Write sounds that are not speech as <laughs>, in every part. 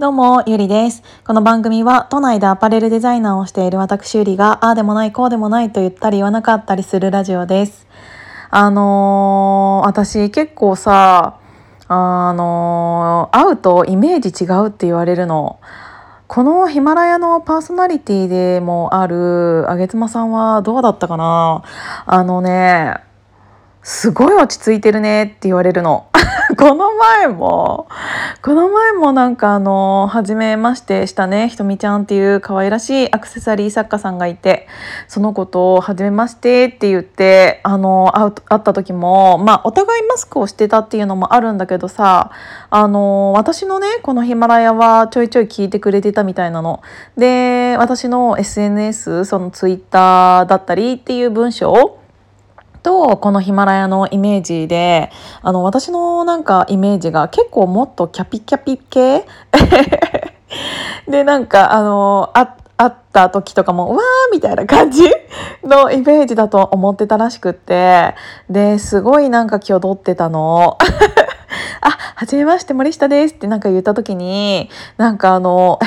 どうも、ゆりです。この番組は、都内でアパレルデザイナーをしている私ゆりが、ああでもない、こうでもないと言ったり言わなかったりするラジオです。あのー私結構さ、あのー会うとイメージ違うって言われるの。このヒマラヤのパーソナリティでもあるあげつまさんはどうだったかなあのね、すごい落ち着いてるねって言われるの。<laughs> この前も、この前もなんかあの、初めましてしたね、ひとみちゃんっていう可愛らしいアクセサリー作家さんがいて、その子と初めましてって言って、あの、会った時も、まあお互いマスクをしてたっていうのもあるんだけどさ、あの、私のね、このヒマラヤはちょいちょい聞いてくれてたみたいなの。で、私の SNS、そのツイッターだったりっていう文章とこのヒマラヤのイメージであの私のなんかイメージが結構もっとキャピキャピ系？<laughs> でなんかあのあ会った時とかも「わー」みたいな感じのイメージだと思ってたらしくってですごいなんか気を取ってたの。<laughs> あ、はじめまして森下ですってなんか言った時になんかあのえ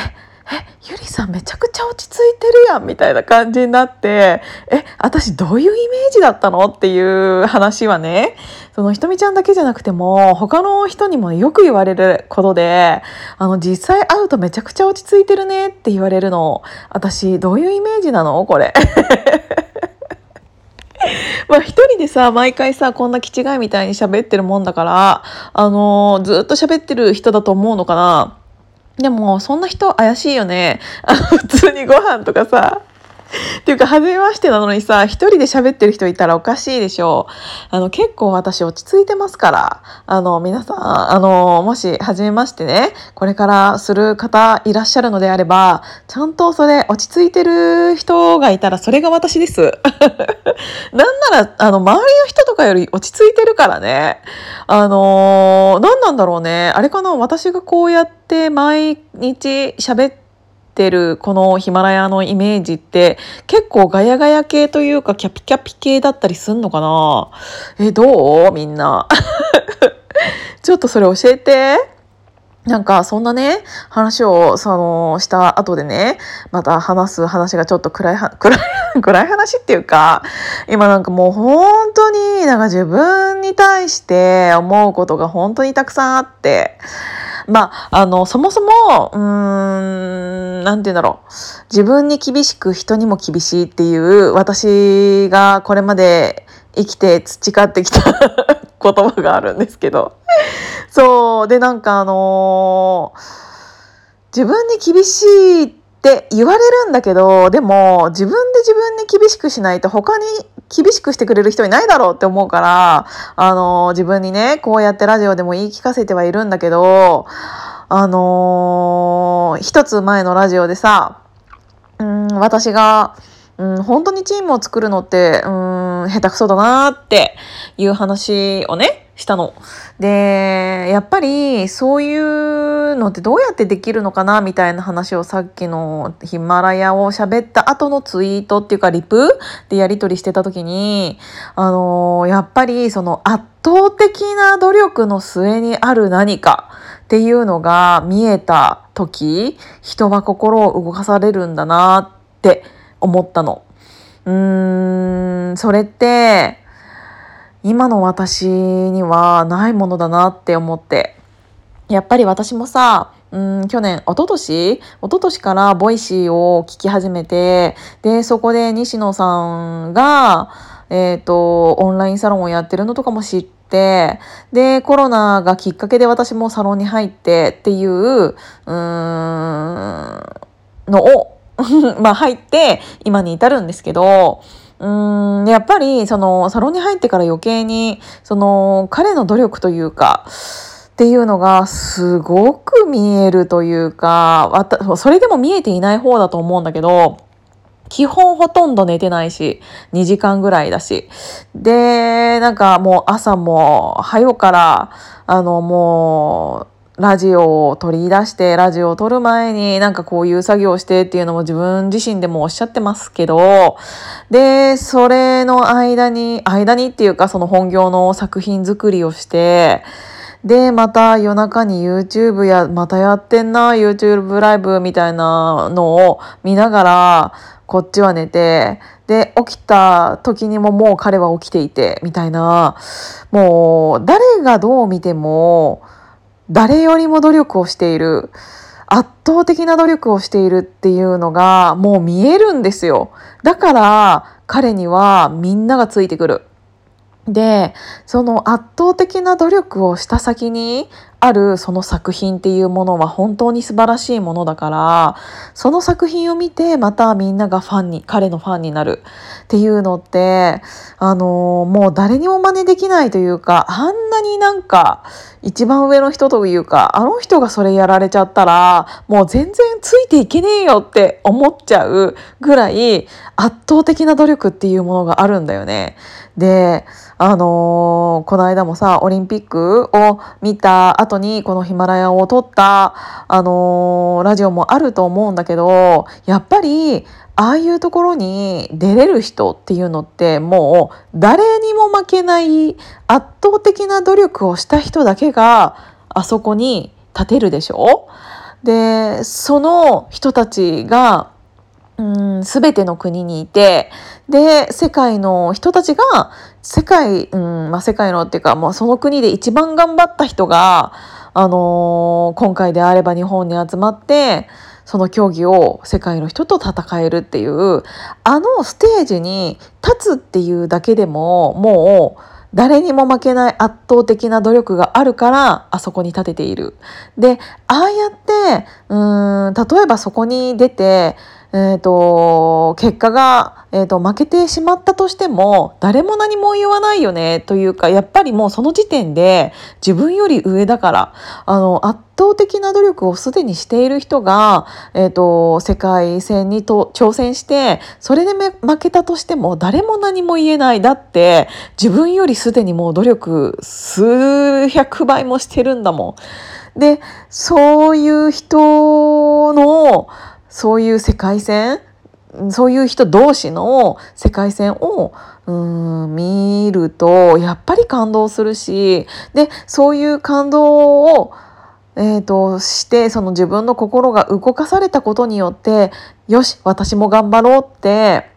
ゆりさんめちゃくちゃ落ち着いてるやんみたいな感じになってえ私どういうイメージだったのっていう話はねそのひとみちゃんだけじゃなくても他の人にもよく言われることであの実際会うとめちゃくちゃ落ち着いてるねって言われるの私どういうイメージなのこれ。<laughs> まあ一人でさ毎回さこんな気違いみたいに喋ってるもんだからあのずっと喋ってる人だと思うのかなでもそんな人怪しいよね。あ普通にご飯とかさ。っていうか初めましてなのにさ一人で喋ってる人いたらおかしいでしょ。うあの結構私落ち着いてますから。あの皆さんあのもし初めましてねこれからする方いらっしゃるのであればちゃんとそれ落ち着いてる人がいたらそれが私です。<laughs> なんならあの周りの人とかより落ち着いてるからね。あの何なんだろうね。あれかな？私がこうやって毎日喋っててるこのヒマラヤのイメージって結構ガヤガヤ系というかキャピキャピ系だったりすんのかな？えどう？みんな。<laughs> ちょっとそれ教えて。なんかそんなね話をそのした後でねまた話す話がちょっと暗い暗い <laughs> 暗い話っていうか今なんかもう本当になんか自分に対して思うことが本当にたくさんあってまあ、あの、そもそも、うん、なんて言うんだろう。自分に厳しく人にも厳しいっていう、私がこれまで生きて培ってきた言葉があるんですけど。そう。で、なんかあのー自分に厳しいってって言われるんだけど、でも自分で自分に厳しくしないと他に厳しくしてくれる人いないだろうって思うから、あの自分にね、こうやってラジオでも言い聞かせてはいるんだけど、あのー一つ前のラジオでさ、うん、私が、うん、本当にチームを作るのって、うん、下手くそだなっていう話をね、したの。で、やっぱりそういうのってどうやってできるのかなみたいな話をさっきのヒマラヤを喋った後のツイートっていうかリプでやり取りしてた時に、あのーやっぱりその圧倒的な努力の末にある何かっていうのが見えた時、人は心を動かされるんだなって思ったの。うーん、それって、今の私にはないものだなって思って。やっぱり私もさ、うん、去年、一昨年？一昨年からボイシーを聞き始めて、で、そこで西野さんが、えっ、と、オンラインサロンをやってるのとかも知って、で、コロナがきっかけで私もサロンに入ってっていう、うーん、のを、<laughs> まあ入って今に至るんですけど、うーんやっぱりそのサロンに入ってから余計にその彼の努力というかっていうのがすごく見えるというかそれでも見えていない方だと思うんだけど基本ほとんど寝てないし2時間ぐらいだし。でなんかもう朝も早からあのもうラジオを取り出してラジオを撮る前になんかこういう作業をしてっていうのも自分自身でもおっしゃってますけどでそれの間に間にっていうかその本業の作品作りをしてで、また夜中に YouTube や、またやってんな、YouTube ライブみたいなのを見ながら、こっちは寝て、で、起きた時にももう彼は起きていて、みたいな、もう、誰がどう見ても、誰よりも努力をしている。圧倒的な努力をしているっていうのがもう見えるんですよ。だから彼にはみんながついてくる。で、その圧倒的な努力をした先にあるその作品っていうものは本当に素晴らしいものだからその作品を見てまたみんながファンに彼のファンになるっていうのってあのもう誰にも真似できないというかあんなになんか一番上の人というかあの人がそれやられちゃったらもう全然ついていけねえよって思っちゃうぐらい圧倒的な努力っていうものがあるんだよね。であのー、この間もさオリンピックを見た後にこのヒマラヤを撮った、あのー、ラジオもあると思うんだけどやっぱりああいうところに出れる人っていうのってもう誰にも負けない圧倒的な努力をした人だけがあそこに立てるでしょ？でその人たちがうん、全ての国にいてで世界の人たちが世界、うんまあ、世界のっていうかもうその国で一番頑張った人が、あのー、今回であれば日本に集まってその競技を世界の人と戦えるっていうあのステージに立つっていうだけでももう誰にも負けない圧倒的な努力があるからあそこに立てている。でああやってうん例えばそこに出てえーと、結果が、えーと、負けてしまったとしても誰も何も言わないよねというかやっぱりもうその時点で自分より上だからあの圧倒的な努力をすでにしている人が、えーと、世界戦にと挑戦してそれで負けたとしても誰も何も言えないだって自分よりすでにもう努力数百倍もしてるんだもん。でそういう人のそういう世界線？そういう人同士の世界線をうん見るとやっぱり感動するしでそういう感動をえーと、してその自分の心が動かされたことによってよし私も頑張ろうって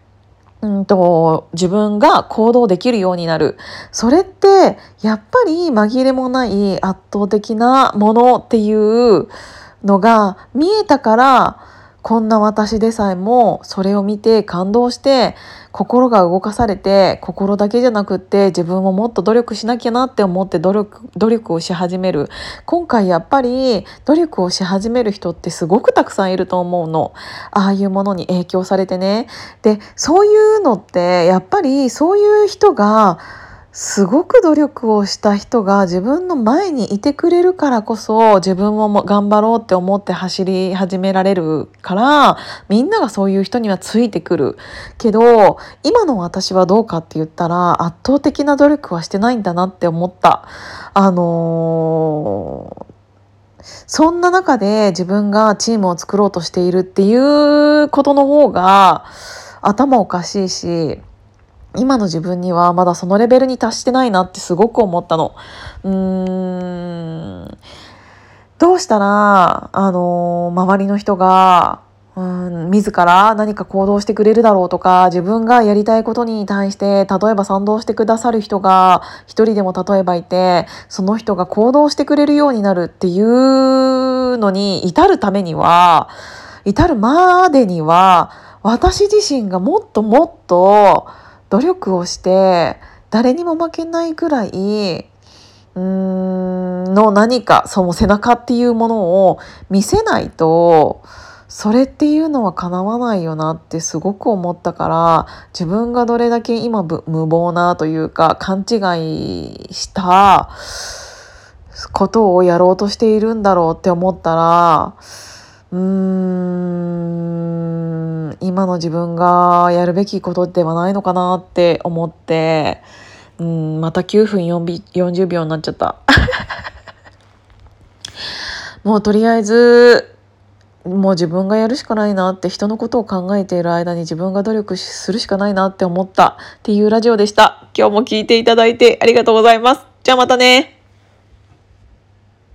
うんと自分が行動できるようになる。それってやっぱり紛れもない圧倒的なものっていうのが見えたからこんな私でさえもそれを見て感動して心が動かされて心だけじゃなくって自分ももっと努力しなきゃなって思って努力努力をし始める。今回やっぱり努力をし始める人ってすごくたくさんいると思うの。ああいうものに影響されてね。でそういうのってやっぱりそういう人がすごく努力をした人が自分の前にいてくれるからこそ自分も頑張ろうって思って走り始められるからみんながそういう人にはついてくるけど今の私はどうかって言ったら圧倒的な努力はしてないんだなって思った。あのー、そんな中で自分がチームを作ろうとしているっていうことの方が頭おかしいし今の自分にはまだそのレベルに達してないなってすごく思ったの。うーんどうしたら、あの周りの人が、うん、自ら何か行動してくれるだろうとか自分がやりたいことに対して例えば賛同してくださる人が一人でも例えばいてその人が行動してくれるようになるっていうのに至るためには至るまでには私自身がもっともっと努力をして誰にも負けないぐらいの何かその背中っていうものを見せないとそれっていうのは叶わないよなってすごく思ったから自分がどれだけ今無謀なというか勘違いしたことをやろうとしているんだろうって思ったらうーん今の自分がやるべきことではないのかなって思ってうんまた9分40秒になっちゃった。<laughs> もうとりあえずもう自分がやるしかないなって人のことを考えている間に自分が努力するしかないなって思ったっていうラジオでした。今日も聞いていただいてありがとうございます。じゃあまたね。